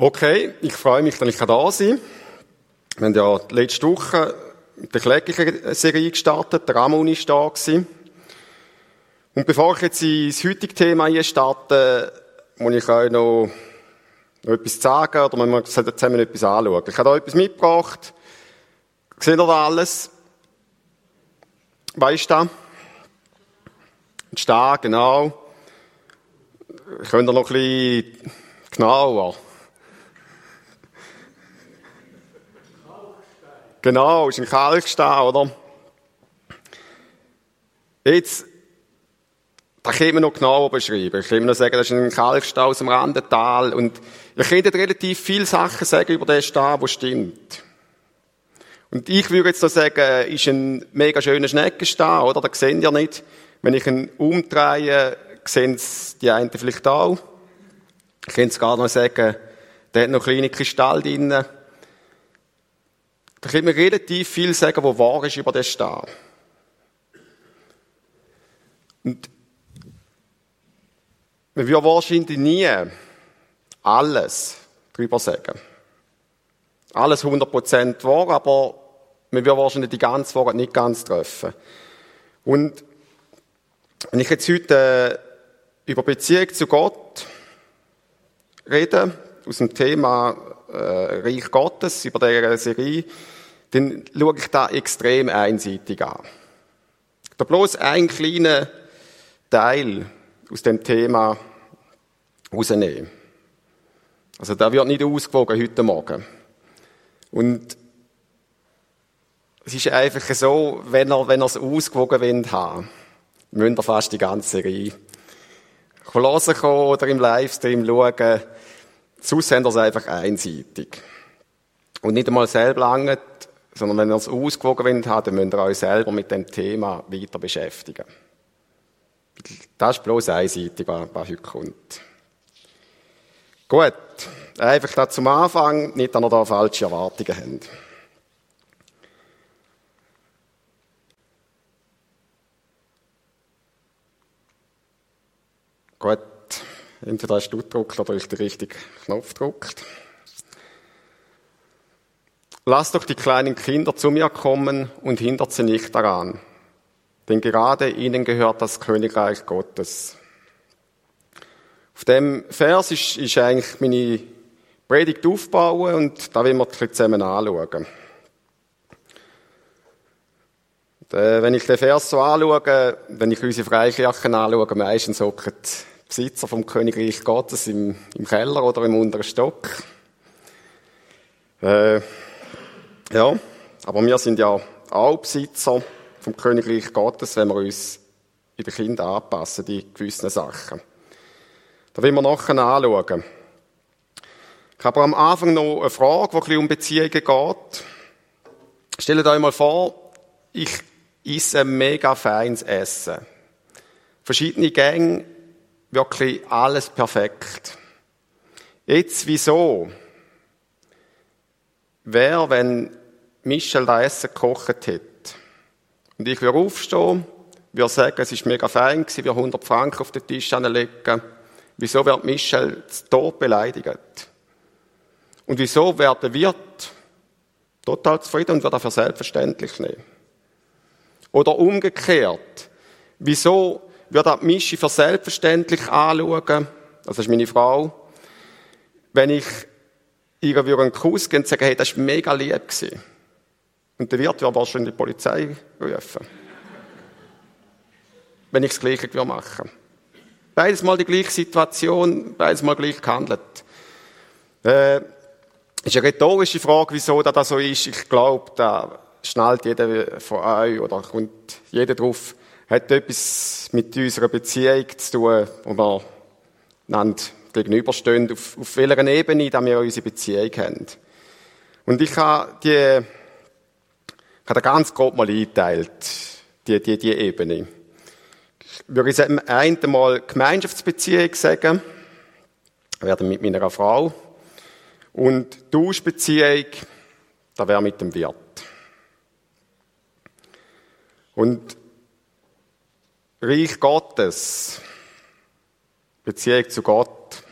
Okay, ich freue mich, dass ich da sein kann. Wir haben ja letzte Woche mit der kläglichen Serie gestartet, der Ramon ist da gewesen. Und bevor ich jetzt ins heutige Thema einstarte, muss ich euch noch, noch etwas sagen, oder wir sollten zusammen etwas anschauen. Ich habe da etwas mitgebracht. Seht ihr da alles? Was ist da? Ein Star, genau. Könnt ihr noch ein bisschen genauer? Genau, ist ein Kalkstein, oder? Jetzt, da können wir noch genauer beschreiben. Ich kann noch sagen, das ist ein Kalkstein aus dem Randental. Und ihr könnt relativ viele Sachen sagen über den Stein, der stimmt. Und ich würde jetzt noch sagen, ist ein mega schöner Schneckenstein, oder? Da seht ihr nicht. Wenn ich ihn umdrehe, sehen es die einen vielleicht auch. Ich könnte sogar noch sagen, der hat noch kleine Kristalle drinnen. Da kann man relativ viel sagen, was wahr ist über den Star. Und man würde wahrscheinlich nie alles darüber sagen. Alles 100% wahr, aber man würde wahrscheinlich die ganze Wahrheit nicht ganz treffen. Und wenn ich jetzt heute äh, über Beziehung zu Gott rede, aus dem Thema äh, Reich Gottes, über diese Serie, dann schaue ich da extrem einseitig an. Da bloß ein kleiner Teil aus dem Thema rausnehmen. Also der wird nicht ausgewogen heute Morgen. Und es ist einfach so, wenn er, wenn er es ausgewogen will haben, müsst ihr fast die ganze Serie kommen oder im Livestream schauen. Sonst haben es einfach einseitig. Und nicht einmal selber lange, sondern wenn ihr es ausgewogen habt, dann müsst ihr euch selber mit dem Thema weiter beschäftigen. Das ist bloß einseitig, was heute kommt. Gut, einfach da zum Anfang, nicht, dass ihr da falsche Erwartungen habt. Gut, entweder hast du gedruckt oder ich den richtigen Knopf gedruckt. Lass doch die kleinen Kinder zu mir kommen und hindert sie nicht daran, denn gerade ihnen gehört das Königreich Gottes. Auf dem Vers ist, ist eigentlich meine Predigt aufbauen und da wollen wir zusammen anschauen. Äh, wenn ich den Vers so anschaue, wenn ich unsere Freikirchen anschaue, meistens hocken Besitzer vom Königreich Gottes im, im Keller oder im unteren Stock. Äh, ja, aber wir sind ja auch Besitzer vom Königreich Gottes, wenn wir uns in den Kindern anpassen, die gewissen Sachen. Da wollen wir nachher anschauen. Ich habe am Anfang noch eine Frage, die ein bisschen um Beziehungen geht. Stellt euch mal vor, ich esse mega feines Essen. Verschiedene Gänge, wirklich alles perfekt. Jetzt, wieso? Wer, wenn Michel das Essen gekocht hat und ich würde aufstehen, würde sagen, es war mega fein, gewesen, wir 100 Franken auf den Tisch anlegen, wieso wird Michel tot beleidigt? Und wieso wird der Wirt total zufrieden und wird er für selbstverständlich nehmen? Oder umgekehrt, wieso wird er Mischi für selbstverständlich anschauen, das ist meine Frau, wenn ich ihr einen Kuss geben und sagen, hey, das war mega lieb gewesen. Und der Wirt wird wahrscheinlich die Polizei rufen. Wenn ich das Gleiche machen Beides mal die gleiche Situation, beides mal gleich gehandelt. Äh, ist eine rhetorische Frage, wieso das so ist. Ich glaube, da schnallt jeder von euch oder kommt jeder drauf, hat etwas mit unserer Beziehung zu tun, wo wir einander gegenüberstehen, auf, auf welcher Ebene da wir unsere Beziehung haben. Und ich habe die ich habe ganz grob mal eingeteilt, die, die, die Ebene. Ich würde ich einen Mal Gemeinschaftsbeziehung sagen, werde mit meiner Frau. Und Tauschbeziehung, da wäre mit dem Wirt. Und Reich Gottes, Beziehung zu Gott,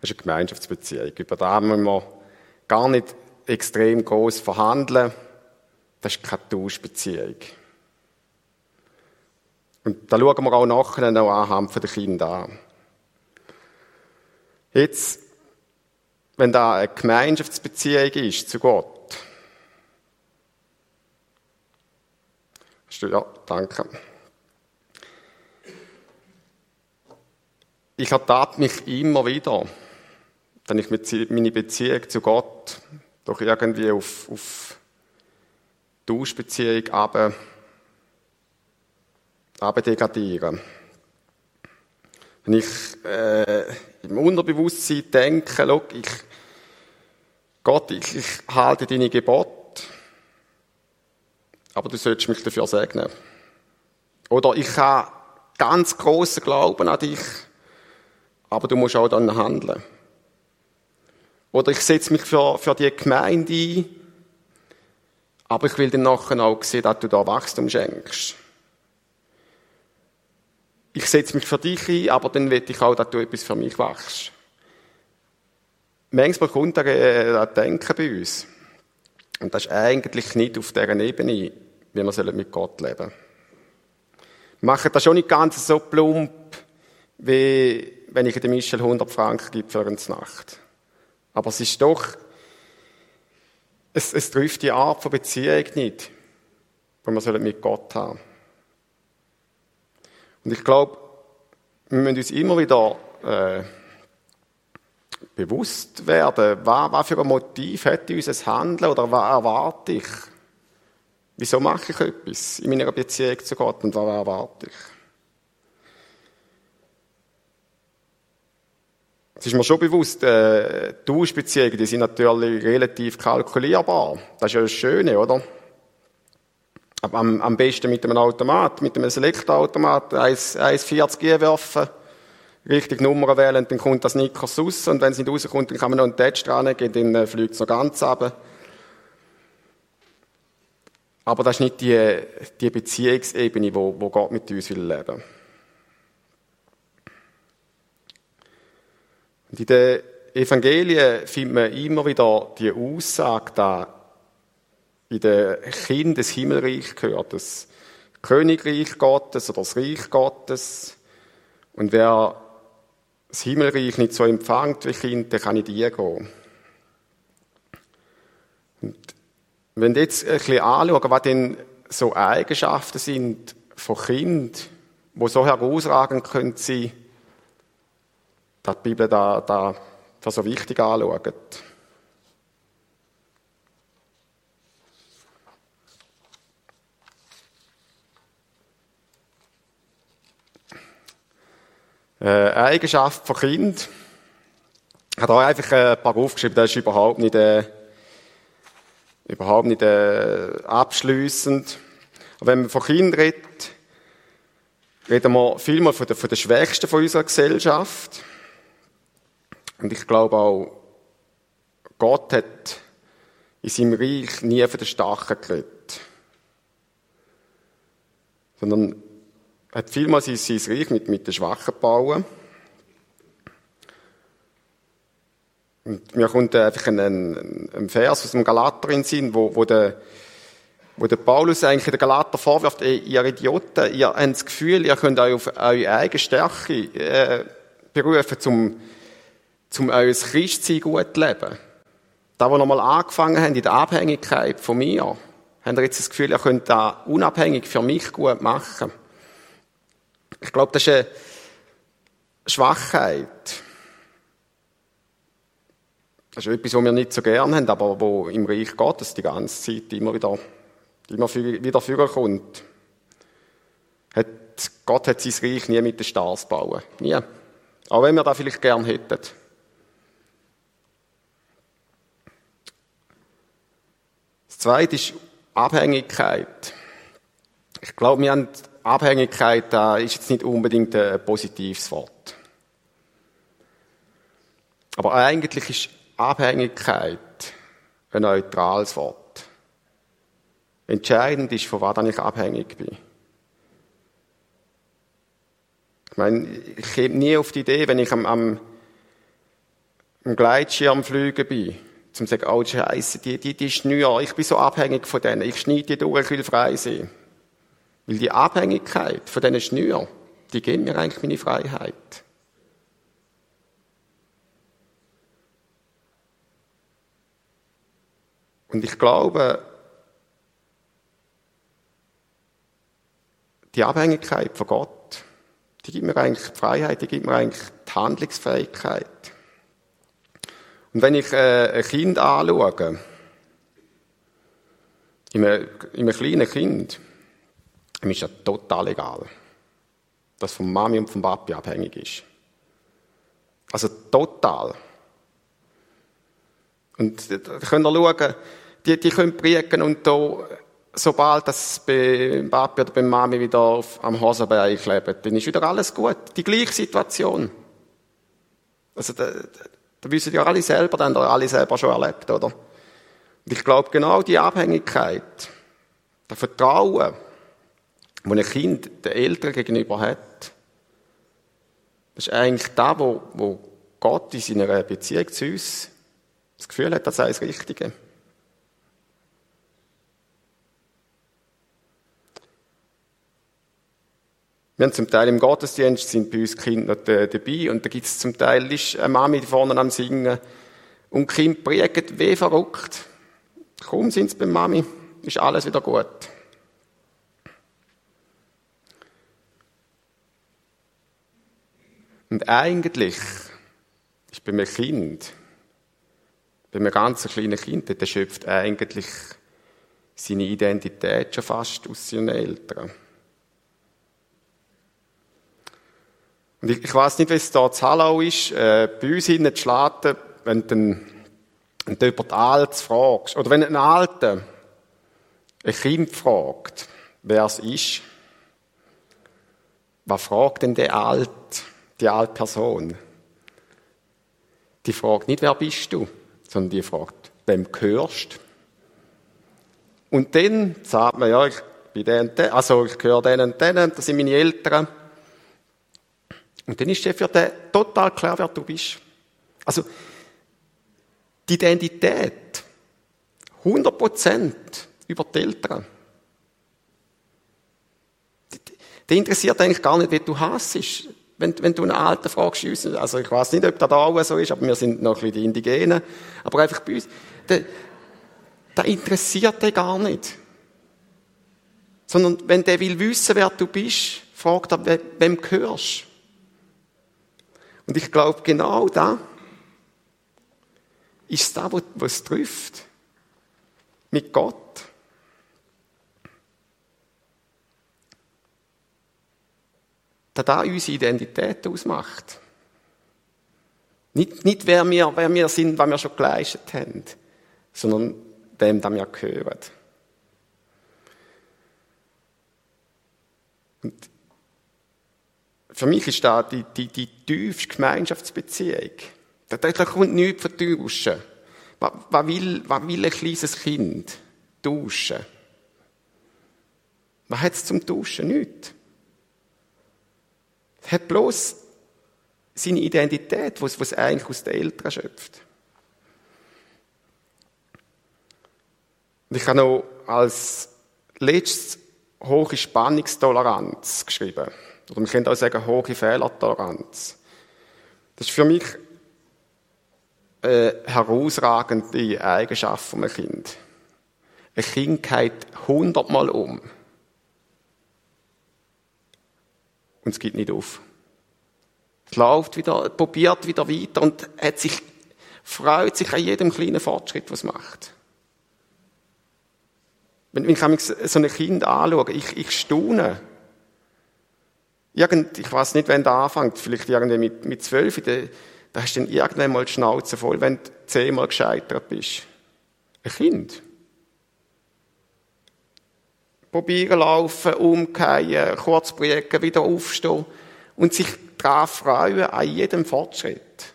Das ist eine Gemeinschaftsbeziehung. Über da müssen wir gar nicht extrem groß verhandeln. Das ist keine Tauschbeziehung. Und da schauen wir auch nachher noch anhand der Kinder an. Jetzt, wenn da eine Gemeinschaftsbeziehung ist zu Gott, ja, danke. Ich ertappe mich immer wieder, wenn ich meine Beziehung zu Gott doch irgendwie auf, auf Tauschbeziehung aber degradiere. Wenn ich äh, im Unterbewusstsein denke, schau, ich, Gott, ich, ich halte deine Gebote, aber du sollst mich dafür segnen. Oder ich habe ganz großen Glauben an dich, aber du musst auch dann handeln. Oder ich setze mich für, für die Gemeinde ein, aber ich will dann nachher auch sehen, dass du da Wachstum schenkst. Ich setze mich für dich ein, aber dann will ich auch, dass du etwas für mich wachst. Manchmal kommt das äh, Denken bei uns. Und das ist eigentlich nicht auf dieser Ebene, wie wir mit Gott leben sollen. Wir machen das schon nicht ganz so plump, wie wenn ich dem Michel 100 Franken gebe für eine Nacht. Aber es ist doch, es, es trifft die Art von Beziehung nicht, die wir mit Gott haben Und ich glaube, wir müssen uns immer wieder äh, bewusst werden, was, was für ein Motiv hat unser Handeln oder was erwarte ich? Wieso mache ich etwas in meiner Beziehung zu Gott und was erwarte ich? Es ist mir schon bewusst, äh, Tauschbeziehungen, die sind natürlich relativ kalkulierbar. Das ist ja das Schöne, oder? Am, am besten mit einem Automat, mit einem Select-Automat, 1,40 werfen, richtig Nummern wählen, dann kommt das Nickers raus und wenn es nicht rauskommt, dann kann man noch einen Touch dran geben, dann äh, fliegt es noch ganz runter. Aber das ist nicht die, die Beziehungsebene, wo, wo Gott mit uns will leben will. Und in den Evangelien findet man immer wieder die Aussage, dass in den Kindern des Himmelreich gehört, das Königreich Gottes oder das Reich Gottes. Und wer das Himmelreich nicht so empfängt wie Kind, der kann nicht eingehen. Und wenn wir jetzt ein bisschen anschauen, was denn so Eigenschaften sind von Kind, wo so herausragend können sie dass die Bibel da, da, da so wichtig anschaut. Äh, eine Eigenschaft von Kind. Ich habe da einfach ein paar aufgeschrieben, das ist überhaupt nicht, äh, überhaupt nicht äh, abschliessend. wenn man von Kind redet, reden wir vielmal von den, von den Schwächsten von unserer Gesellschaft. Und ich glaube auch, Gott hat in seinem Reich nie von den Starken geredet. Sondern hat vielmals sein Reich mit, mit den Schwachen gebaut. Und mir kommt einfach ein, ein, ein Vers aus dem Galater in Sinn, wo, wo der, wo der Paulus eigentlich den Galater vorwirft, ihr Idioten, ihr habt das Gefühl, ihr könnt euch auf eure eigene Stärke äh, berufen, zum um euer Christsein gut zu leben. Da, wo nochmal angefangen haben, in der Abhängigkeit von mir, habt ihr jetzt das Gefühl, ihr könnt das unabhängig für mich gut machen. Ich glaube, das ist eine Schwachheit. Das ist etwas, was wir nicht so gerne haben, aber wo im Reich Gottes die ganze Zeit immer wieder, immer wieder vorkommt. Gott hat sein Reich nie mit den Stars bauen. Nie. Auch wenn wir das vielleicht gern hätten. Zweit ist Abhängigkeit. Ich glaube, wir haben Abhängigkeit, da ist jetzt nicht unbedingt ein positives Wort. Aber eigentlich ist Abhängigkeit ein neutrales Wort. Entscheidend ist, von was ich abhängig bin. Ich meine, ich komme nie auf die Idee, wenn ich am, am im Gleitschirm fliegen bin, zum zu sagen, oh Scheiße, die, die, die Schnür, ich bin so abhängig von denen, ich schneide die durch, ich will frei sein. Weil die Abhängigkeit von diesen Schnür, die geben mir eigentlich meine Freiheit. Und ich glaube, die Abhängigkeit von Gott, die gibt mir eigentlich die Freiheit, die gibt mir eigentlich die Handlungsfähigkeit. Und wenn ich äh, ein Kind anschaue, in einem, in einem kleinen Kind, ihm ist ja total egal, dass von Mami und vom Papi abhängig ist. Also total. Und da könnt ihr schauen, die, die können prägen und da, sobald das beim Papi oder beim Mami wieder auf, am Hosenbein klebt, dann ist wieder alles gut. Die gleiche Situation. Also, da, da wissen ja alle selber, dann haben alle selber schon erlebt, oder? Und ich glaube, genau die Abhängigkeit, der Vertrauen, das ein Kind den Eltern gegenüber hat, das ist eigentlich da, wo, wo Gott in seiner Beziehung zu uns das Gefühl hat, das sei das Richtige. Wir haben zum Teil im Gottesdienst sind bei uns Kinder noch dabei und da gibt es zum Teil ist eine Mami vorne am Singen und die Kinder prägen wie verrückt. Kaum sind sie bei Mami, ist alles wieder gut. Und eigentlich ist bei einem Kind, bei einem ganz kleinen Kind, der schöpft eigentlich seine Identität schon fast aus seinen Eltern. Und ich, ich weiß nicht, wie es da zu Hallau ist. Äh, bei uns hinten zu Schlaten, wenn du, wenn du jemand Altes fragst, oder wenn ein Alter ein Kind fragt, wer es ist, was fragt denn der Alt, die alte Person? Die fragt nicht, wer bist du, sondern die fragt, wem gehörst Und dann sagt man, ja, ich bin der und der, also ich gehöre denen und denen, das sind meine Eltern. Und dann ist dir für den total klar, wer du bist. Also, die Identität, 100% über die Eltern. Die interessiert eigentlich gar nicht, wie du hassest. Wenn, wenn du einen Alten fragst, also ich weiß nicht, ob das da auch so ist, aber wir sind noch ein bisschen die Indigenen, aber einfach bei uns, der, der interessiert dich gar nicht. Sondern wenn der will wissen, wer du bist, fragt er, wem gehörst. Und ich glaube, genau da ist da, wo es trifft. Mit Gott. Da da unsere Identität ausmacht. Nicht, nicht wer, wir, wer wir sind, was wir schon geleistet haben, sondern dem, dem wir gehören. Und für mich ist da die, die, die tiefste Gemeinschaftsbeziehung. Da, da kommt nichts von Tauschen. Was, was, will, was will ein kleines Kind? Tauschen. Was hat es zum Tauschen? Nichts. Es hat bloß seine Identität, was es eigentlich aus den Eltern schöpft. Ich habe noch als letztes hohe Spannungstoleranz geschrieben. Oder man könnte auch sagen, hohe Fehlertoleranz. Das ist für mich eine herausragende Eigenschaft von einem Kind. Ein Kind geht hundertmal um. Und es geht nicht auf. Es läuft wieder, probiert wieder weiter und hat sich, freut sich an jedem kleinen Fortschritt, was macht. Wenn, wenn ich so ein Kind anschaue, ich, ich staune. Irgend, ich weiß nicht, wann der anfängt, vielleicht irgendwie mit, mit zwölf, da, da hast du dann irgendwann mal die Schnauze voll, wenn du zehnmal gescheitert bist. Ein Kind. Probieren laufen, umkehren, kurz prägen, wieder aufstehen und sich daran freuen an jedem Fortschritt,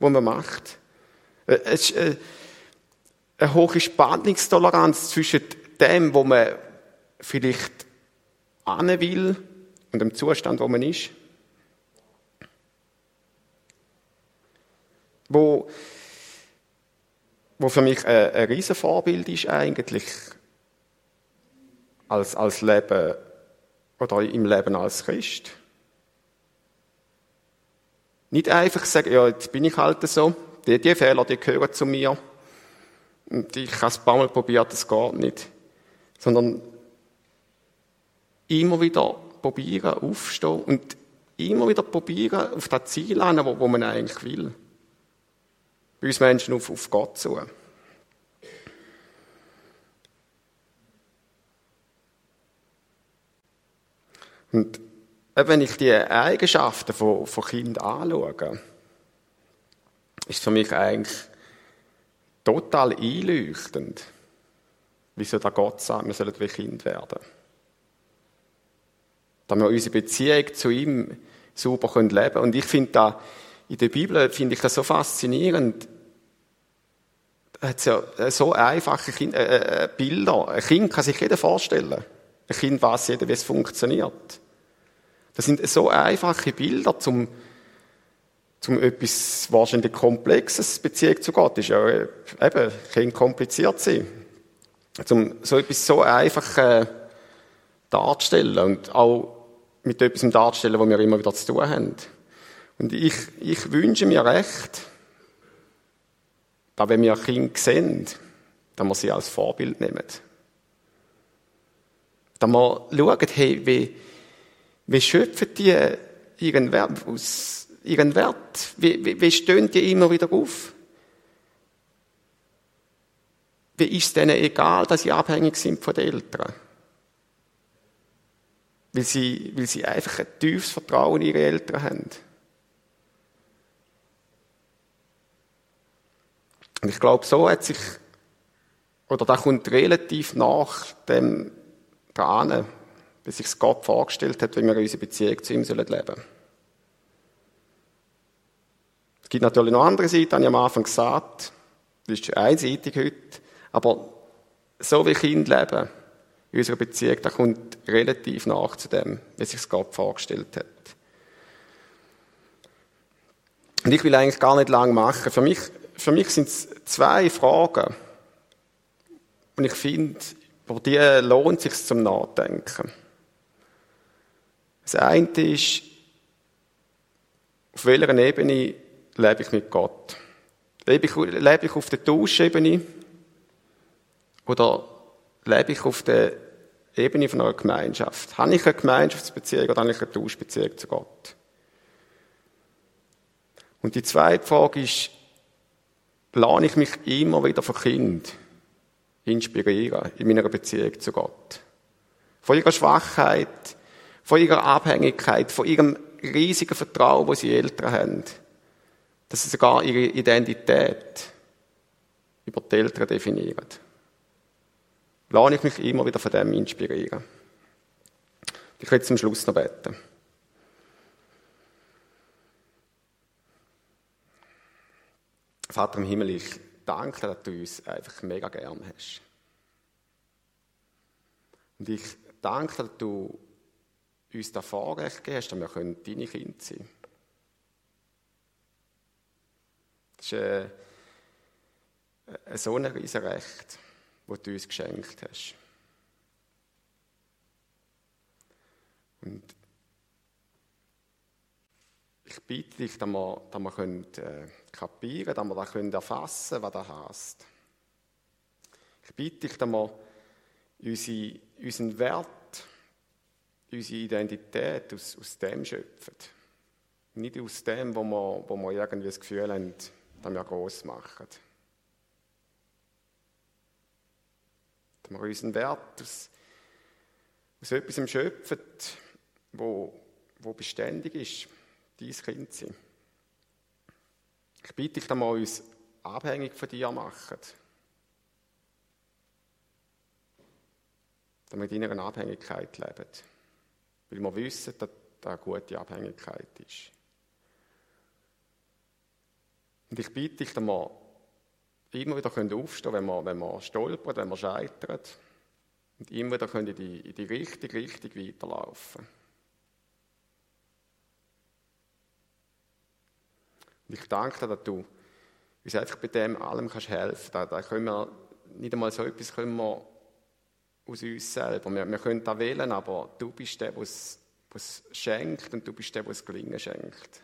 den man macht. Äh, es ist äh, eine hohe Spannungstoleranz zwischen dem, wo man vielleicht ahnen will, und dem Zustand, wo man ist. wo, wo für mich ein, ein riesen Vorbild ist eigentlich als, als Leben oder im Leben als Christ. Nicht einfach sagen, ja, jetzt bin ich halt so, die, die Fehler, die gehören zu mir. Und ich habe es ein paar Mal probiert, das geht nicht. Sondern immer wieder probieren, aufstehen und immer wieder probieren, auf das Ziel hin, wo, wo man eigentlich will. Bei uns Menschen auf, auf Gott zu. Und wenn ich die Eigenschaften von, von Kindern anschaue, ist für mich eigentlich total einleuchtend, wieso der Gott sagt, wir sollen wie Kind werden. Damit wir unsere Beziehung zu ihm super leben können. Und ich finde da, in der Bibel finde ich das so faszinierend. Hat ja so einfache kind, äh, äh, Bilder. Ein Kind kann sich jeder vorstellen. Ein Kind weiß jeder, wie es funktioniert. Das sind so einfache Bilder zum, zum etwas wahrscheinlich Komplexes Beziehung zu Gott. Ist ja äh, eben, kann kompliziert sein. Zum so etwas so einfach äh, darzustellen und auch mit etwas darzustellen, wo wir immer wieder zu tun haben. Und ich, ich wünsche mir recht, dass wenn wir Kinder sehen, dass wir sie als Vorbild nehmen. Dass wir schauen, hey, wie, wie schöpfen die ihren Wert aus, ihren Wert? Wie, wie, wie stehen die immer wieder auf? Wie ist es denen egal, dass sie abhängig sind von den Eltern? Weil sie, weil sie einfach ein tiefes Vertrauen in ihre Eltern haben. Und ich glaube, so hat sich, oder da kommt relativ nach dem dran, wie sich Gott vorgestellt hat, wie wir unsere Beziehung zu ihm leben sollen. Es gibt natürlich noch andere Seiten, habe ich am Anfang gesagt. Das ist einseitig heute. Aber so wie Kinder leben in unserer Beziehung, da kommt relativ nach zu dem, wie sich Gott vorgestellt hat. Und ich will eigentlich gar nicht lang machen. Für mich, für mich sind es zwei Fragen. Und ich finde, über die lohnt es sich zum Nachdenken. Das eine ist, auf welcher Ebene lebe ich mit Gott? Lebe ich, lebe ich auf der Tauschebene? Oder lebe ich auf der Ebene von einer Gemeinschaft? Habe ich eine Gemeinschaftsbeziehung oder habe ich eine Tauschbeziehung zu Gott? Und die zweite Frage ist, lade ich mich immer wieder von Kind inspirieren in meiner Beziehung zu Gott? Von ihrer Schwachheit, von ihrer Abhängigkeit, von ihrem riesigen Vertrauen, das sie Eltern haben, dass sie sogar ihre Identität über die Eltern definieren. Lasse ich mich immer wieder von dem inspirieren. Ich will zum Schluss noch beten. Vater im Himmel, ich danke dass du uns einfach mega gern hast. Und ich danke dass du uns das Vorrecht gegeben hast, dass wir deine Kinder sein können. Das ist äh, so ein riesen Recht, das du uns geschenkt hast. Und ich bitte dich, dass wir, dass wir können, äh, kapieren können, dass wir das erfassen können, was das heisst. Ich bitte dich, dass wir unsere, unseren Wert unsere Identität aus, aus dem schöpfen. Nicht aus dem, wo wir, wo wir irgendwie das Gefühl haben, dass wir gross machen. Dass wir unseren Wert aus, aus etwas schöpfen, wo, wo beständig ist, dein Kind sein. Ich bitte dich, dass wir uns abhängig von dir machen. Dass wir in deiner Abhängigkeit leben. Weil wir wissen, dass das eine gute Abhängigkeit ist. Und ich bitte dich, dass wir immer wieder aufstehen können, wenn wir, wenn wir stolpern, wenn wir scheitern. Und immer wieder können in die, in die richtige Richtung weiterlaufen. Und ich danke dir, dass du uns einfach bei dem allem kannst helfen. Da, da können wir, nicht einmal so etwas können wir aus uns selber. Wir, wir können da wählen, aber du bist der, der es schenkt und du bist der, der es Gelingen schenkt.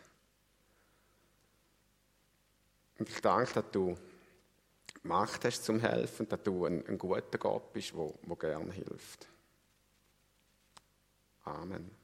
Und ich danke, dass du Macht hast zum Helfen, dass du ein, ein guter Gott bist, der, der gern hilft. Amen.